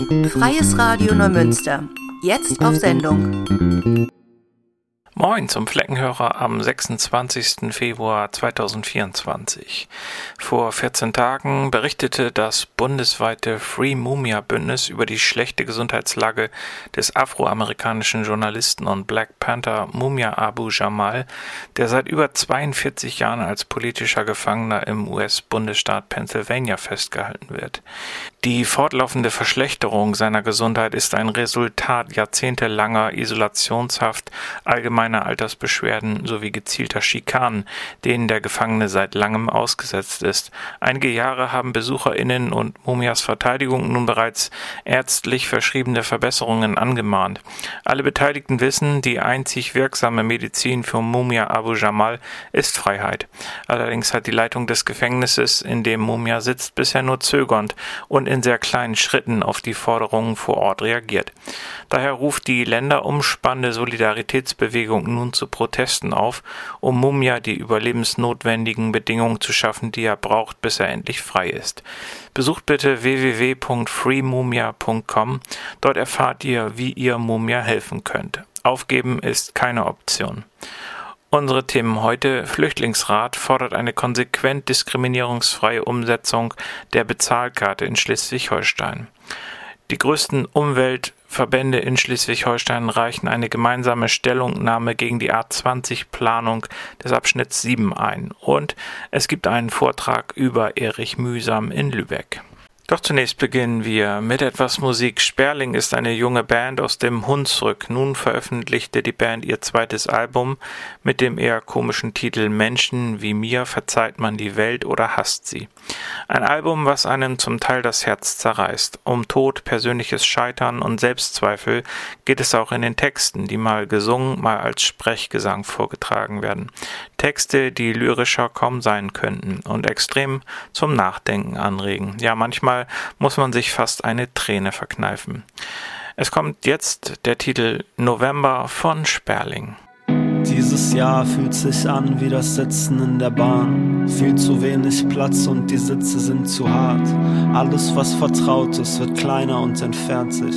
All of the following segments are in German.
Freies Radio Neumünster. Jetzt auf Sendung. Moin zum Fleckenhörer am 26. Februar 2024. Vor 14 Tagen berichtete das bundesweite Free Mumia Bündnis über die schlechte Gesundheitslage des afroamerikanischen Journalisten und Black Panther Mumia Abu Jamal, der seit über 42 Jahren als politischer Gefangener im US-Bundesstaat Pennsylvania festgehalten wird. Die fortlaufende Verschlechterung seiner Gesundheit ist ein Resultat jahrzehntelanger Isolationshaft, allgemeiner Altersbeschwerden sowie gezielter Schikanen, denen der Gefangene seit langem ausgesetzt ist. Einige Jahre haben BesucherInnen und Mumias Verteidigung nun bereits ärztlich verschriebene Verbesserungen angemahnt. Alle Beteiligten wissen, die einzig wirksame Medizin für Mumia Abu Jamal ist Freiheit. Allerdings hat die Leitung des Gefängnisses, in dem Mumia sitzt, bisher nur zögernd und in sehr kleinen Schritten auf die Forderungen vor Ort reagiert. Daher ruft die länderumspannende Solidaritätsbewegung nun zu Protesten auf, um Mumia die überlebensnotwendigen Bedingungen zu schaffen, die er braucht, bis er endlich frei ist. Besucht bitte www.freemumia.com. Dort erfahrt ihr, wie ihr Mumia helfen könnt. Aufgeben ist keine Option. Unsere Themen heute Flüchtlingsrat fordert eine konsequent diskriminierungsfreie Umsetzung der Bezahlkarte in Schleswig-Holstein. Die größten Umweltverbände in Schleswig-Holstein reichen eine gemeinsame Stellungnahme gegen die A20-Planung des Abschnitts 7 ein. Und es gibt einen Vortrag über Erich Mühsam in Lübeck. Doch zunächst beginnen wir mit etwas Musik. Sperling ist eine junge Band aus dem Hunsrück. Nun veröffentlichte die Band ihr zweites Album mit dem eher komischen Titel Menschen wie mir verzeiht man die Welt oder hasst sie. Ein Album, was einem zum Teil das Herz zerreißt. Um Tod, persönliches Scheitern und Selbstzweifel geht es auch in den Texten, die mal gesungen, mal als Sprechgesang vorgetragen werden. Texte, die lyrischer kaum sein könnten und extrem zum Nachdenken anregen. Ja, manchmal muss man sich fast eine Träne verkneifen. Es kommt jetzt der Titel November von Sperling. Dieses Jahr fühlt sich an wie das Sitzen in der Bahn. Viel zu wenig Platz und die Sitze sind zu hart. Alles, was vertraut ist, wird kleiner und entfernt sich.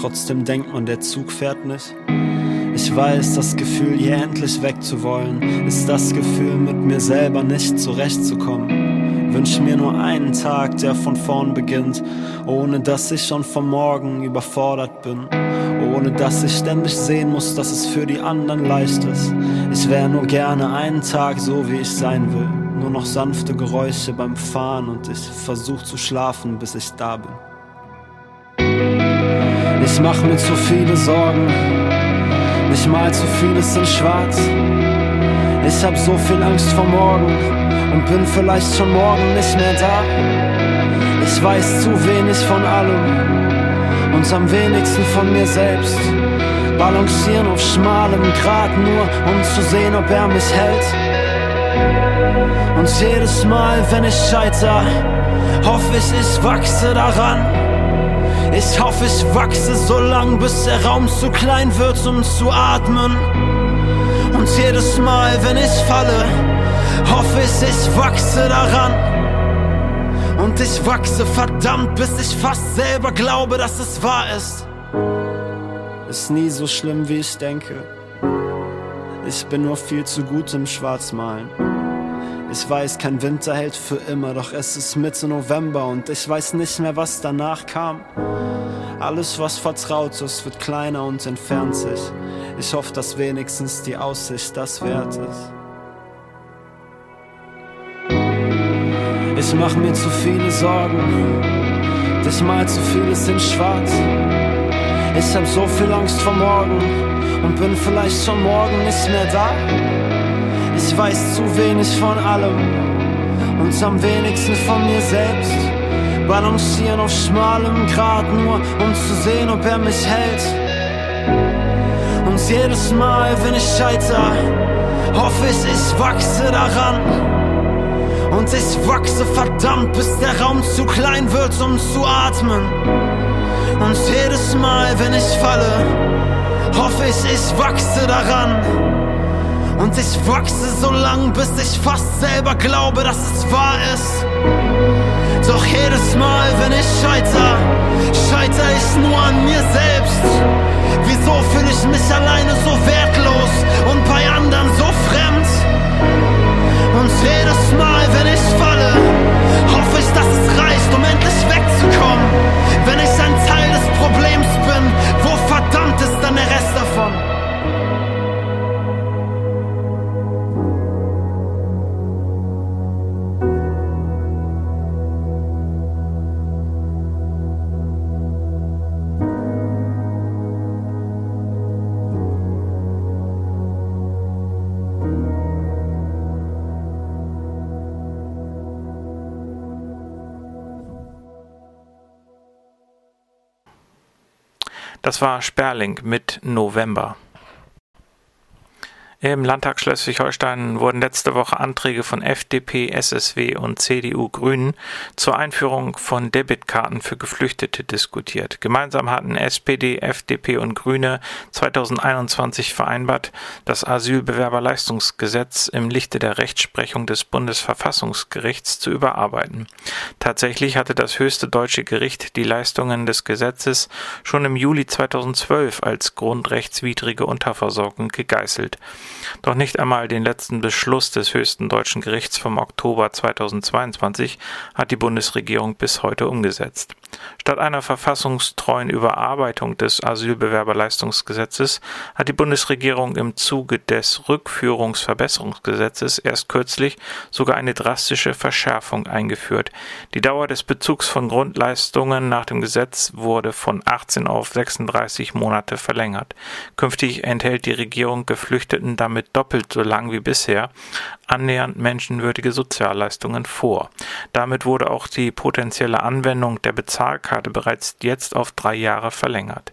Trotzdem denkt man, der Zug fährt nicht. Ich weiß, das Gefühl, hier endlich wegzuwollen, ist das Gefühl, mit mir selber nicht zurechtzukommen. Wünsch mir nur einen Tag, der von vorn beginnt, ohne dass ich schon vom Morgen überfordert bin. Ohne dass ich ständig sehen muss, dass es für die anderen leicht ist. Ich wäre nur gerne einen Tag so, wie ich sein will. Nur noch sanfte Geräusche beim Fahren und ich versuch zu schlafen, bis ich da bin. Ich mach mir zu viele Sorgen nicht mal zu vieles in schwarz. Ich hab so viel Angst vor morgen und bin vielleicht schon morgen nicht mehr da. Ich weiß zu wenig von allem und am wenigsten von mir selbst. Balancieren auf schmalem Grat nur, um zu sehen, ob er mich hält. Und jedes Mal, wenn ich scheiter, hoffe ich, ich wachse daran. Ich hoffe, ich wachse so lang, bis der Raum zu klein wird, um zu atmen. Und jedes Mal, wenn ich falle, hoffe ich, ich wachse daran. Und ich wachse verdammt, bis ich fast selber glaube, dass es wahr ist. Ist nie so schlimm, wie ich denke. Ich bin nur viel zu gut im Schwarzmalen. Ich weiß, kein Winter hält für immer, doch es ist Mitte November und ich weiß nicht mehr, was danach kam. Alles, was vertraut ist, wird kleiner und entfernt sich. Ich hoffe, dass wenigstens die Aussicht das wert ist. Ich mach mir zu viele Sorgen, dich mal zu vieles in schwarz. Ich hab so viel Angst vor morgen und bin vielleicht schon morgen nicht mehr da. Ich weiß zu wenig von allem und am wenigsten von mir selbst. Balancieren auf schmalem Grat nur, um zu sehen, ob er mich hält. Und jedes Mal, wenn ich scheiter, hoffe ich, ich wachse daran. Und ich wachse verdammt, bis der Raum zu klein wird, um zu atmen. Und jedes Mal, wenn ich falle, hoffe ich, ich wachse daran. Und ich wachse so lang, bis ich fast selber glaube, dass es wahr ist. Doch jedes Mal, wenn ich scheiter, scheiter ich nur an mir selbst. Wieso fühle ich mich alleine so wertlos und bei anderen so fremd? Und jedes Mal, wenn ich falle, hoffe ich, dass es reicht, um endlich wegzukommen. Wenn ich ein Teil des Problems bin, wo verdammt ist dann der Rest davon? Das war Sperling mit November. Im Landtag Schleswig-Holstein wurden letzte Woche Anträge von FDP, SSW und CDU-Grünen zur Einführung von Debitkarten für Geflüchtete diskutiert. Gemeinsam hatten SPD, FDP und Grüne 2021 vereinbart, das Asylbewerberleistungsgesetz im Lichte der Rechtsprechung des Bundesverfassungsgerichts zu überarbeiten. Tatsächlich hatte das höchste deutsche Gericht die Leistungen des Gesetzes schon im Juli 2012 als grundrechtswidrige Unterversorgung gegeißelt. Doch nicht einmal den letzten Beschluss des höchsten deutschen Gerichts vom Oktober 2022 hat die Bundesregierung bis heute umgesetzt. Statt einer verfassungstreuen Überarbeitung des Asylbewerberleistungsgesetzes hat die Bundesregierung im Zuge des Rückführungsverbesserungsgesetzes erst kürzlich sogar eine drastische Verschärfung eingeführt. Die Dauer des Bezugs von Grundleistungen nach dem Gesetz wurde von 18 auf 36 Monate verlängert. Künftig enthält die Regierung Geflüchteten damit doppelt so lang wie bisher annähernd menschenwürdige Sozialleistungen vor. Damit wurde auch die potenzielle Anwendung der Bezahlkarte bereits jetzt auf drei Jahre verlängert.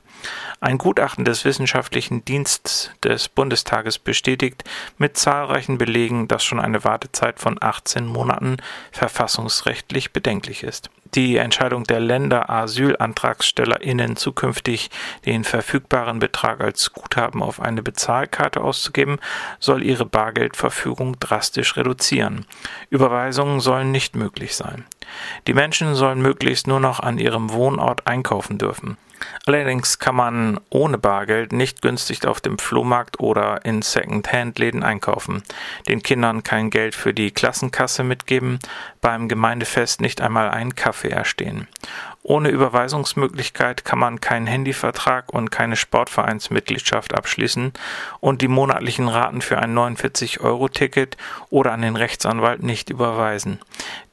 Ein Gutachten des Wissenschaftlichen Dienstes des Bundestages bestätigt mit zahlreichen Belegen, dass schon eine Wartezeit von 18 Monaten verfassungsrechtlich bedenklich ist die Entscheidung der Länder, AsylantragstellerInnen zukünftig den verfügbaren Betrag als Guthaben auf eine Bezahlkarte auszugeben, soll ihre Bargeldverfügung drastisch reduzieren. Überweisungen sollen nicht möglich sein. Die Menschen sollen möglichst nur noch an ihrem Wohnort einkaufen dürfen. Allerdings kann man ohne Bargeld nicht günstig auf dem Flohmarkt oder in Second-Hand-Läden einkaufen, den Kindern kein Geld für die Klassenkasse mitgeben, beim Gemeindefest nicht einmal einen Kaffee erstehen ohne Überweisungsmöglichkeit kann man keinen Handyvertrag und keine Sportvereinsmitgliedschaft abschließen und die monatlichen Raten für ein 49-Euro-Ticket oder an den Rechtsanwalt nicht überweisen.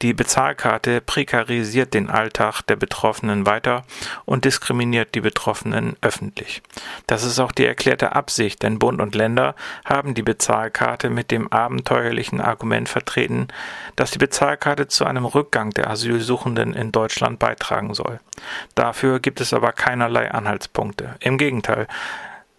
Die Bezahlkarte prekarisiert den Alltag der Betroffenen weiter und diskriminiert die Betroffenen öffentlich. Das ist auch die erklärte Absicht, denn Bund und Länder haben die Bezahlkarte mit dem abenteuerlichen Argument vertreten, dass die Bezahlkarte zu einem Rückgang der Asylsuchenden in Deutschland beitragen soll soll. Dafür gibt es aber keinerlei Anhaltspunkte. Im Gegenteil,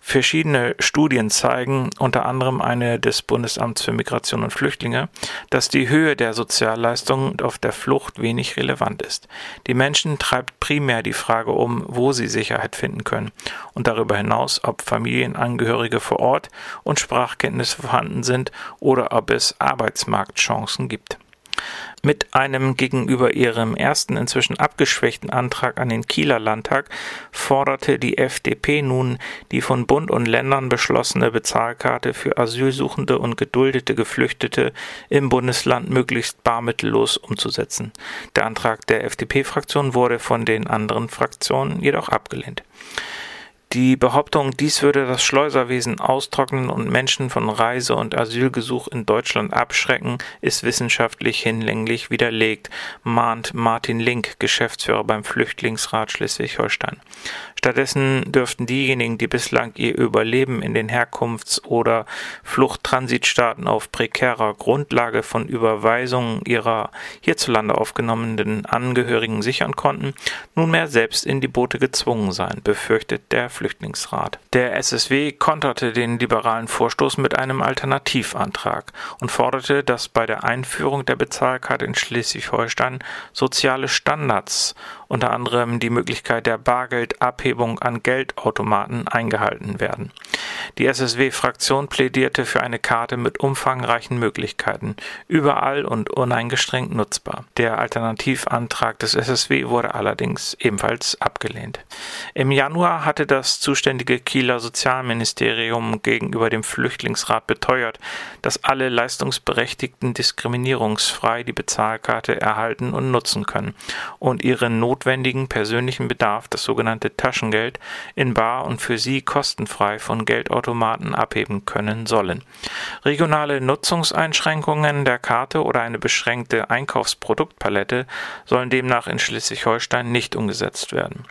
Verschiedene Studien zeigen, unter anderem eine des Bundesamts für Migration und Flüchtlinge, dass die Höhe der Sozialleistungen auf der Flucht wenig relevant ist. Die Menschen treibt primär die Frage um, wo sie Sicherheit finden können und darüber hinaus, ob Familienangehörige vor Ort und Sprachkenntnisse vorhanden sind oder ob es Arbeitsmarktchancen gibt. Mit einem gegenüber ihrem ersten inzwischen abgeschwächten Antrag an den Kieler Landtag forderte die FDP nun die von Bund und Ländern beschlossene Bezahlkarte für Asylsuchende und geduldete Geflüchtete im Bundesland möglichst barmittellos umzusetzen. Der Antrag der FDP-Fraktion wurde von den anderen Fraktionen jedoch abgelehnt. Die Behauptung, dies würde das Schleuserwesen austrocknen und Menschen von Reise- und Asylgesuch in Deutschland abschrecken, ist wissenschaftlich hinlänglich widerlegt, mahnt Martin Link, Geschäftsführer beim Flüchtlingsrat Schleswig-Holstein. Stattdessen dürften diejenigen, die bislang ihr Überleben in den Herkunfts- oder Fluchttransitstaaten auf prekärer Grundlage von Überweisungen ihrer hierzulande aufgenommenen Angehörigen sichern konnten, nunmehr selbst in die Boote gezwungen sein, befürchtet der Flüchtlingsrat. Der SSW konterte den liberalen Vorstoß mit einem Alternativantrag und forderte, dass bei der Einführung der Bezahlkarte in Schleswig-Holstein soziale Standards unter anderem die Möglichkeit der Bargeldabhebung an Geldautomaten eingehalten werden. Die SSW-Fraktion plädierte für eine Karte mit umfangreichen Möglichkeiten, überall und uneingeschränkt nutzbar. Der Alternativantrag des SSW wurde allerdings ebenfalls abgelehnt. Im Januar hatte das zuständige Kieler Sozialministerium gegenüber dem Flüchtlingsrat beteuert, dass alle Leistungsberechtigten diskriminierungsfrei die Bezahlkarte erhalten und nutzen können und ihre Not notwendigen persönlichen Bedarf, das sogenannte Taschengeld, in bar und für sie kostenfrei von Geldautomaten abheben können sollen. Regionale Nutzungseinschränkungen der Karte oder eine beschränkte Einkaufsproduktpalette sollen demnach in Schleswig-Holstein nicht umgesetzt werden.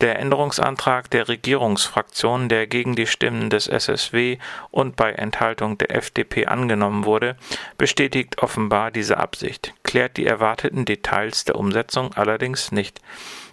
Der Änderungsantrag der Regierungsfraktion, der gegen die Stimmen des SSW und bei Enthaltung der FDP angenommen wurde, bestätigt offenbar diese Absicht, klärt die erwarteten Details der Umsetzung allerdings nicht.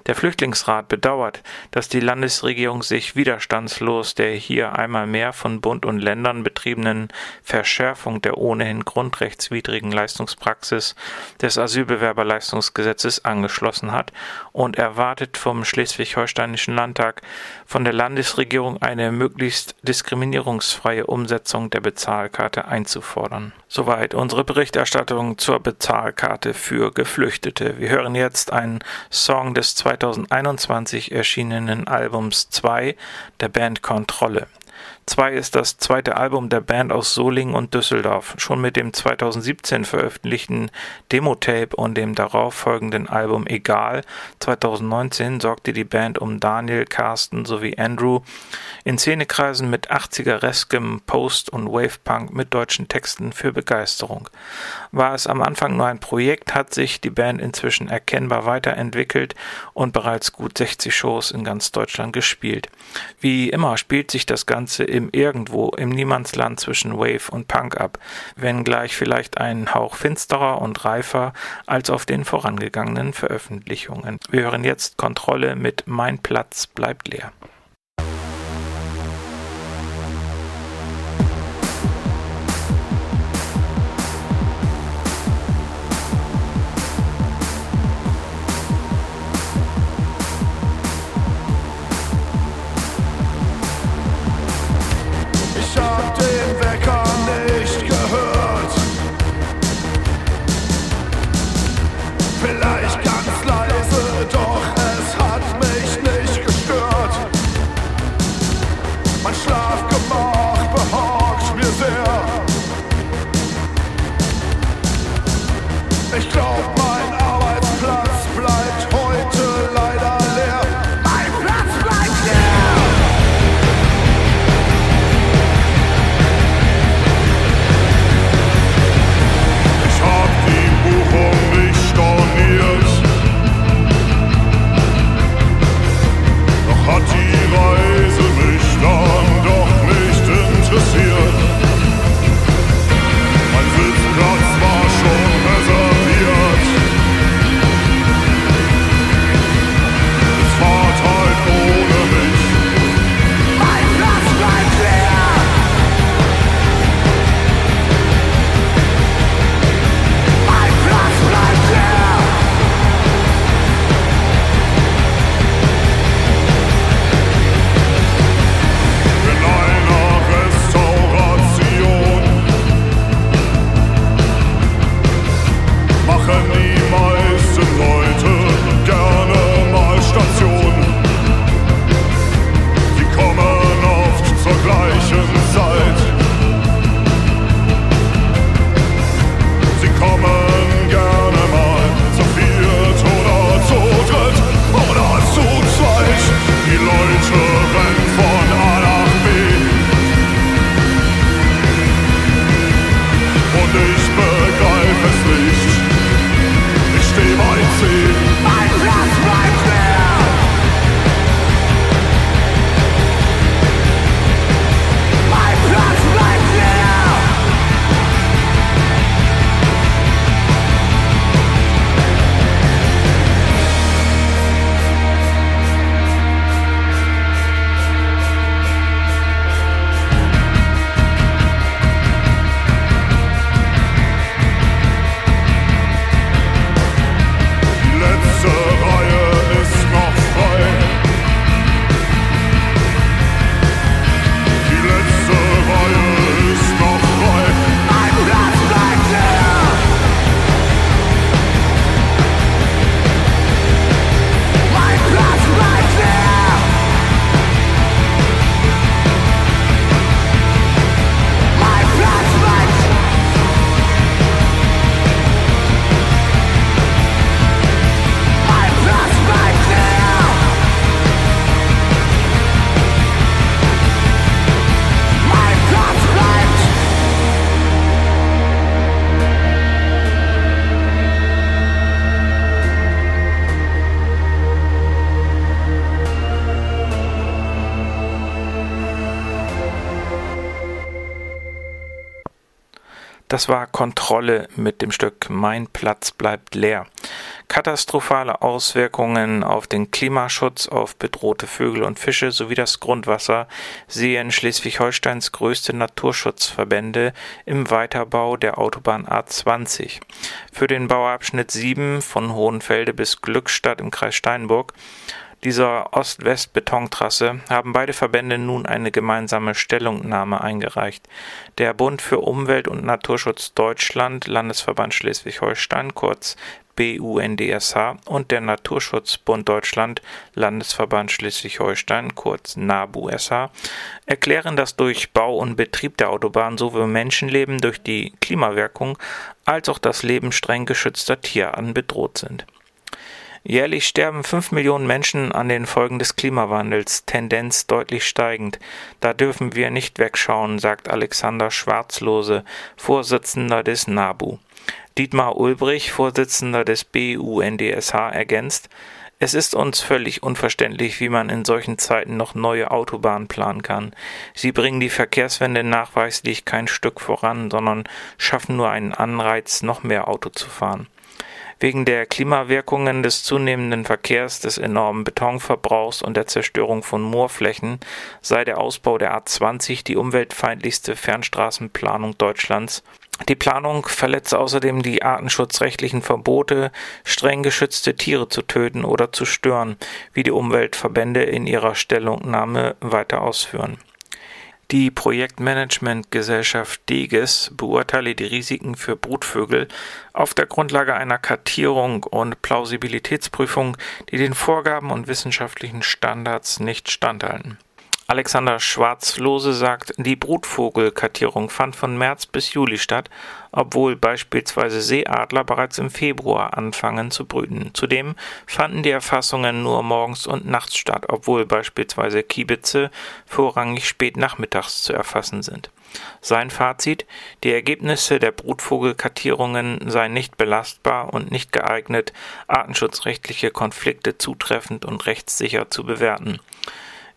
Der Flüchtlingsrat bedauert, dass die Landesregierung sich widerstandslos der hier einmal mehr von Bund und Ländern betriebenen Verschärfung der ohnehin grundrechtswidrigen Leistungspraxis des Asylbewerberleistungsgesetzes angeschlossen hat und erwartet vom Schleswig-Holsteinischen Landtag von der Landesregierung eine möglichst diskriminierungsfreie Umsetzung der Bezahlkarte einzufordern. Soweit unsere Berichterstattung zur Bezahlkarte für Geflüchtete. Wir hören jetzt einen Song des 2021 erschienenen Albums 2 der Band Kontrolle. 2 ist das zweite Album der Band aus Solingen und Düsseldorf. Schon mit dem 2017 veröffentlichten Demo-Tape und dem darauffolgenden Album Egal 2019 sorgte die Band um Daniel, Carsten sowie Andrew in Szenekreisen mit 80er-reskem Post- und Wave-Punk mit deutschen Texten für Begeisterung. War es am Anfang nur ein Projekt, hat sich die Band inzwischen erkennbar weiterentwickelt und bereits gut 60 Shows in ganz Deutschland gespielt. Wie immer spielt sich das Ganze im Irgendwo, im Niemandsland zwischen Wave und Punk ab, wenngleich vielleicht ein Hauch finsterer und reifer als auf den vorangegangenen Veröffentlichungen. Wir hören jetzt Kontrolle mit Mein Platz bleibt leer. Das war Kontrolle mit dem Stück Mein Platz bleibt leer. Katastrophale Auswirkungen auf den Klimaschutz, auf bedrohte Vögel und Fische sowie das Grundwasser sehen Schleswig-Holsteins größte Naturschutzverbände im Weiterbau der Autobahn A20. Für den Bauabschnitt 7 von Hohenfelde bis Glückstadt im Kreis Steinburg dieser Ost-West-Betontrasse haben beide Verbände nun eine gemeinsame Stellungnahme eingereicht. Der Bund für Umwelt und Naturschutz Deutschland, Landesverband Schleswig-Holstein, kurz BUNDSH und der Naturschutzbund Deutschland, Landesverband Schleswig-Holstein, kurz NABUSH, erklären, dass durch Bau und Betrieb der Autobahn sowohl Menschenleben durch die Klimawirkung als auch das Leben streng geschützter Tierarten bedroht sind. Jährlich sterben fünf Millionen Menschen an den Folgen des Klimawandels, Tendenz deutlich steigend. Da dürfen wir nicht wegschauen, sagt Alexander Schwarzlose, Vorsitzender des NABU. Dietmar Ulbrich, Vorsitzender des BUNDSH, ergänzt, es ist uns völlig unverständlich, wie man in solchen Zeiten noch neue Autobahnen planen kann. Sie bringen die Verkehrswende nachweislich kein Stück voran, sondern schaffen nur einen Anreiz, noch mehr Auto zu fahren. Wegen der Klimawirkungen des zunehmenden Verkehrs, des enormen Betonverbrauchs und der Zerstörung von Moorflächen sei der Ausbau der A20 die umweltfeindlichste Fernstraßenplanung Deutschlands. Die Planung verletze außerdem die artenschutzrechtlichen Verbote, streng geschützte Tiere zu töten oder zu stören, wie die Umweltverbände in ihrer Stellungnahme weiter ausführen. Die Projektmanagementgesellschaft Deges beurteile die Risiken für Brutvögel auf der Grundlage einer Kartierung und Plausibilitätsprüfung, die den Vorgaben und wissenschaftlichen Standards nicht standhalten. Alexander Schwarzlose sagt, die Brutvogelkartierung fand von März bis Juli statt, obwohl beispielsweise Seeadler bereits im Februar anfangen zu brüten. Zudem fanden die Erfassungen nur morgens und nachts statt, obwohl beispielsweise Kiebitze vorrangig spät nachmittags zu erfassen sind. Sein Fazit: Die Ergebnisse der Brutvogelkartierungen seien nicht belastbar und nicht geeignet, artenschutzrechtliche Konflikte zutreffend und rechtssicher zu bewerten.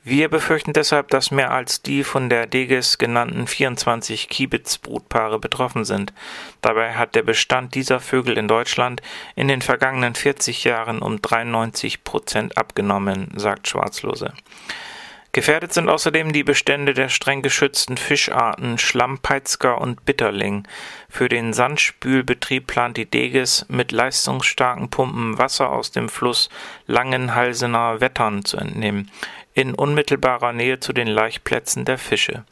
Wir befürchten deshalb, dass mehr als die von der Deges genannten 24 Kiebitz-Brutpaare betroffen sind. Dabei hat der Bestand dieser Vögel in Deutschland in den vergangenen 40 Jahren um 93 Prozent abgenommen, sagt Schwarzlose. Gefährdet sind außerdem die Bestände der streng geschützten Fischarten Schlammpeitzger und Bitterling. Für den Sandspülbetrieb plant die Deges mit leistungsstarken Pumpen Wasser aus dem Fluss Langenhalsener Wettern zu entnehmen in unmittelbarer Nähe zu den Laichplätzen der Fische.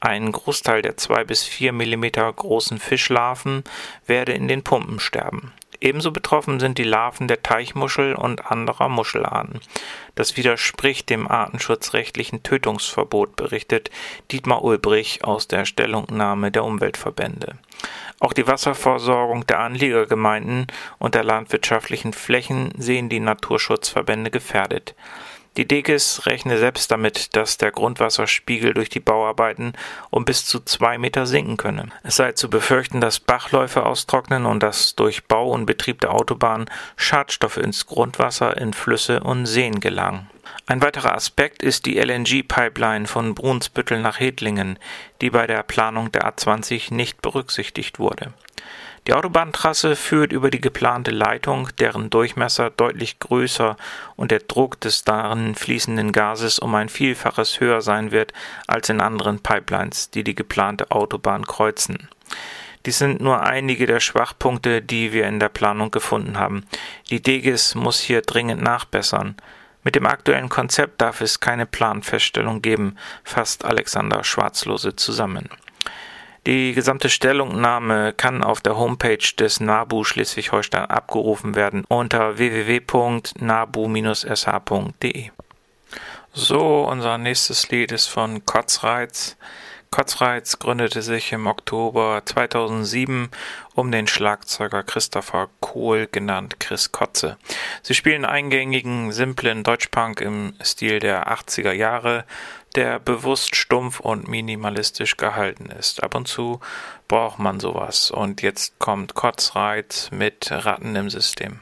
Ein Großteil der zwei bis vier Millimeter großen Fischlarven werde in den Pumpen sterben. Ebenso betroffen sind die Larven der Teichmuschel und anderer Muschelarten. Das widerspricht dem artenschutzrechtlichen Tötungsverbot, berichtet Dietmar Ulbrich aus der Stellungnahme der Umweltverbände. Auch die Wasserversorgung der Anliegergemeinden und der landwirtschaftlichen Flächen sehen die Naturschutzverbände gefährdet. Die Dekes rechne selbst damit, dass der Grundwasserspiegel durch die Bauarbeiten um bis zu zwei Meter sinken könne. Es sei zu befürchten, dass Bachläufe austrocknen und dass durch Bau und Betrieb der Autobahn Schadstoffe ins Grundwasser, in Flüsse und Seen gelangen. Ein weiterer Aspekt ist die LNG-Pipeline von Brunsbüttel nach Hedlingen, die bei der Planung der A20 nicht berücksichtigt wurde. Die Autobahntrasse führt über die geplante Leitung, deren Durchmesser deutlich größer und der Druck des darin fließenden Gases um ein Vielfaches höher sein wird als in anderen Pipelines, die die geplante Autobahn kreuzen. Dies sind nur einige der Schwachpunkte, die wir in der Planung gefunden haben. Die DEGIS muss hier dringend nachbessern. Mit dem aktuellen Konzept darf es keine Planfeststellung geben, fasst Alexander Schwarzlose zusammen. Die gesamte Stellungnahme kann auf der Homepage des NABU Schleswig-Holstein abgerufen werden unter www.nabu-sh.de. So, unser nächstes Lied ist von Kotzreiz. Kotzreiz gründete sich im Oktober 2007 um den Schlagzeuger Christopher Kohl, genannt Chris Kotze. Sie spielen eingängigen, simplen Deutschpunk im Stil der 80er Jahre, der bewusst stumpf und minimalistisch gehalten ist. Ab und zu braucht man sowas. Und jetzt kommt Kotzreiz mit Ratten im System.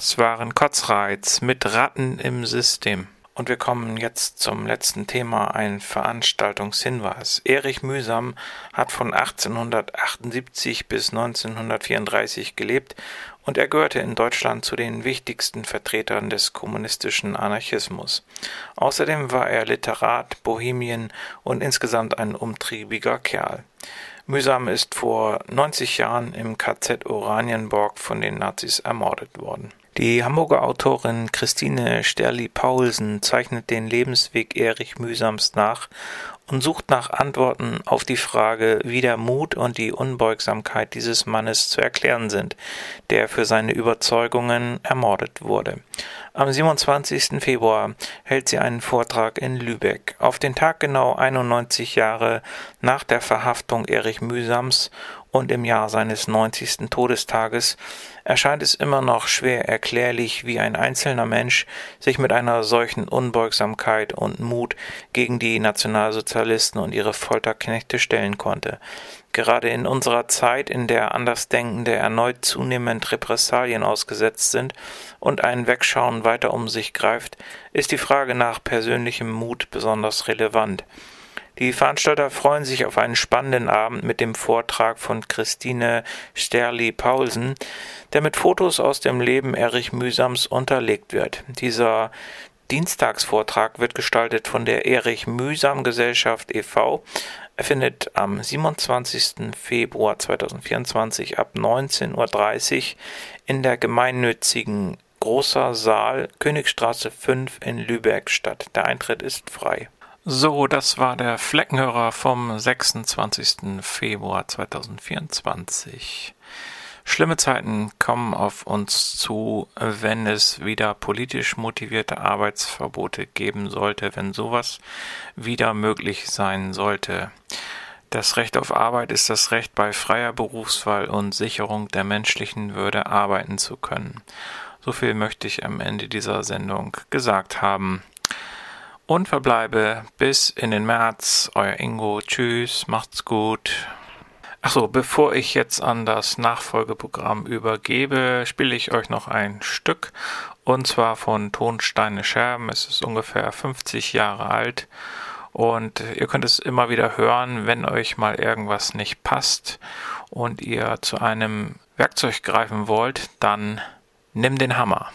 Das waren Kotzreiz mit Ratten im System. Und wir kommen jetzt zum letzten Thema, ein Veranstaltungshinweis. Erich Mühsam hat von 1878 bis 1934 gelebt und er gehörte in Deutschland zu den wichtigsten Vertretern des kommunistischen Anarchismus. Außerdem war er Literat, Bohemien und insgesamt ein umtriebiger Kerl. Mühsam ist vor 90 Jahren im KZ Oranienburg von den Nazis ermordet worden. Die Hamburger Autorin Christine Sterli-Paulsen zeichnet den Lebensweg Erich Mühsams nach und sucht nach Antworten auf die Frage, wie der Mut und die Unbeugsamkeit dieses Mannes zu erklären sind, der für seine Überzeugungen ermordet wurde. Am 27. Februar hält sie einen Vortrag in Lübeck. Auf den Tag genau 91 Jahre nach der Verhaftung Erich Mühsams und im Jahr seines 90. Todestages erscheint es immer noch schwer erklärlich, wie ein einzelner Mensch sich mit einer solchen Unbeugsamkeit und Mut gegen die Nationalsozialisten und ihre Folterknechte stellen konnte. Gerade in unserer Zeit, in der Andersdenkende erneut zunehmend Repressalien ausgesetzt sind und ein Wegschauen weiter um sich greift, ist die Frage nach persönlichem Mut besonders relevant. Die Veranstalter freuen sich auf einen spannenden Abend mit dem Vortrag von Christine Sterli-Paulsen, der mit Fotos aus dem Leben Erich Mühsams unterlegt wird. Dieser Dienstagsvortrag wird gestaltet von der Erich Mühsam Gesellschaft e.V. Er findet am 27. Februar 2024 ab 19.30 Uhr in der gemeinnützigen Großer Saal Königstraße 5 in Lübeck statt. Der Eintritt ist frei. So, das war der Fleckenhörer vom 26. Februar 2024. Schlimme Zeiten kommen auf uns zu, wenn es wieder politisch motivierte Arbeitsverbote geben sollte, wenn sowas wieder möglich sein sollte. Das Recht auf Arbeit ist das Recht bei freier Berufswahl und Sicherung der menschlichen Würde arbeiten zu können. So viel möchte ich am Ende dieser Sendung gesagt haben. Und verbleibe bis in den März. Euer Ingo. Tschüss. Macht's gut. Achso, bevor ich jetzt an das Nachfolgeprogramm übergebe, spiele ich euch noch ein Stück. Und zwar von Tonsteine Scherben. Es ist ungefähr 50 Jahre alt. Und ihr könnt es immer wieder hören, wenn euch mal irgendwas nicht passt und ihr zu einem Werkzeug greifen wollt, dann nimm den Hammer.